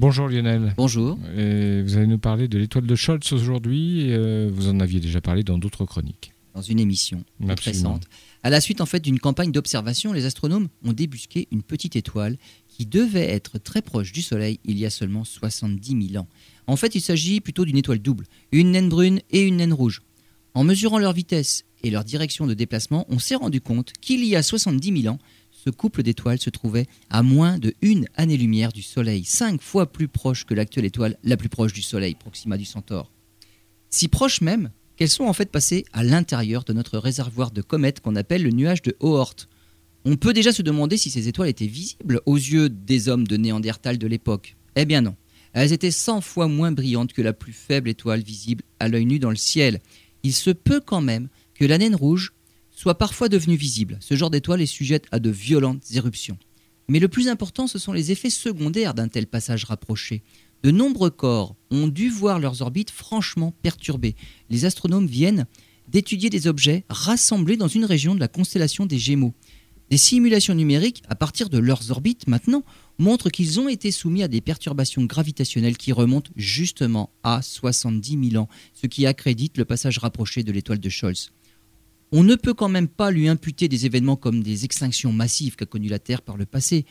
Bonjour Lionel. Bonjour. vous allez nous parler de l'étoile de Scholz aujourd'hui. Euh, vous en aviez déjà parlé dans d'autres chroniques. Dans une émission récente. À la suite en fait d'une campagne d'observation, les astronomes ont débusqué une petite étoile qui devait être très proche du Soleil il y a seulement 70 000 ans. En fait, il s'agit plutôt d'une étoile double, une naine brune et une naine rouge. En mesurant leur vitesse et leur direction de déplacement, on s'est rendu compte qu'il y a 70 000 ans, ce couple d'étoiles se trouvait à moins de une année-lumière du Soleil, cinq fois plus proche que l'actuelle étoile la plus proche du Soleil, Proxima du Centaure. Si proches même qu'elles sont en fait passées à l'intérieur de notre réservoir de comètes qu'on appelle le nuage de Oort. On peut déjà se demander si ces étoiles étaient visibles aux yeux des hommes de Néandertal de l'époque. Eh bien non. Elles étaient 100 fois moins brillantes que la plus faible étoile visible à l'œil nu dans le ciel. Il se peut quand même que la naine rouge soit parfois devenue visible. Ce genre d'étoile est sujette à de violentes éruptions. Mais le plus important, ce sont les effets secondaires d'un tel passage rapproché. De nombreux corps ont dû voir leurs orbites franchement perturbées. Les astronomes viennent d'étudier des objets rassemblés dans une région de la constellation des Gémeaux. Des simulations numériques, à partir de leurs orbites maintenant, montrent qu'ils ont été soumis à des perturbations gravitationnelles qui remontent justement à 70 000 ans, ce qui accrédite le passage rapproché de l'étoile de Scholz. On ne peut quand même pas lui imputer des événements comme des extinctions massives qu'a connues la Terre par le passé.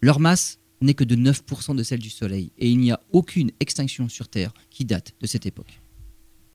Leur masse n'est que de 9% de celle du Soleil, et il n'y a aucune extinction sur Terre qui date de cette époque.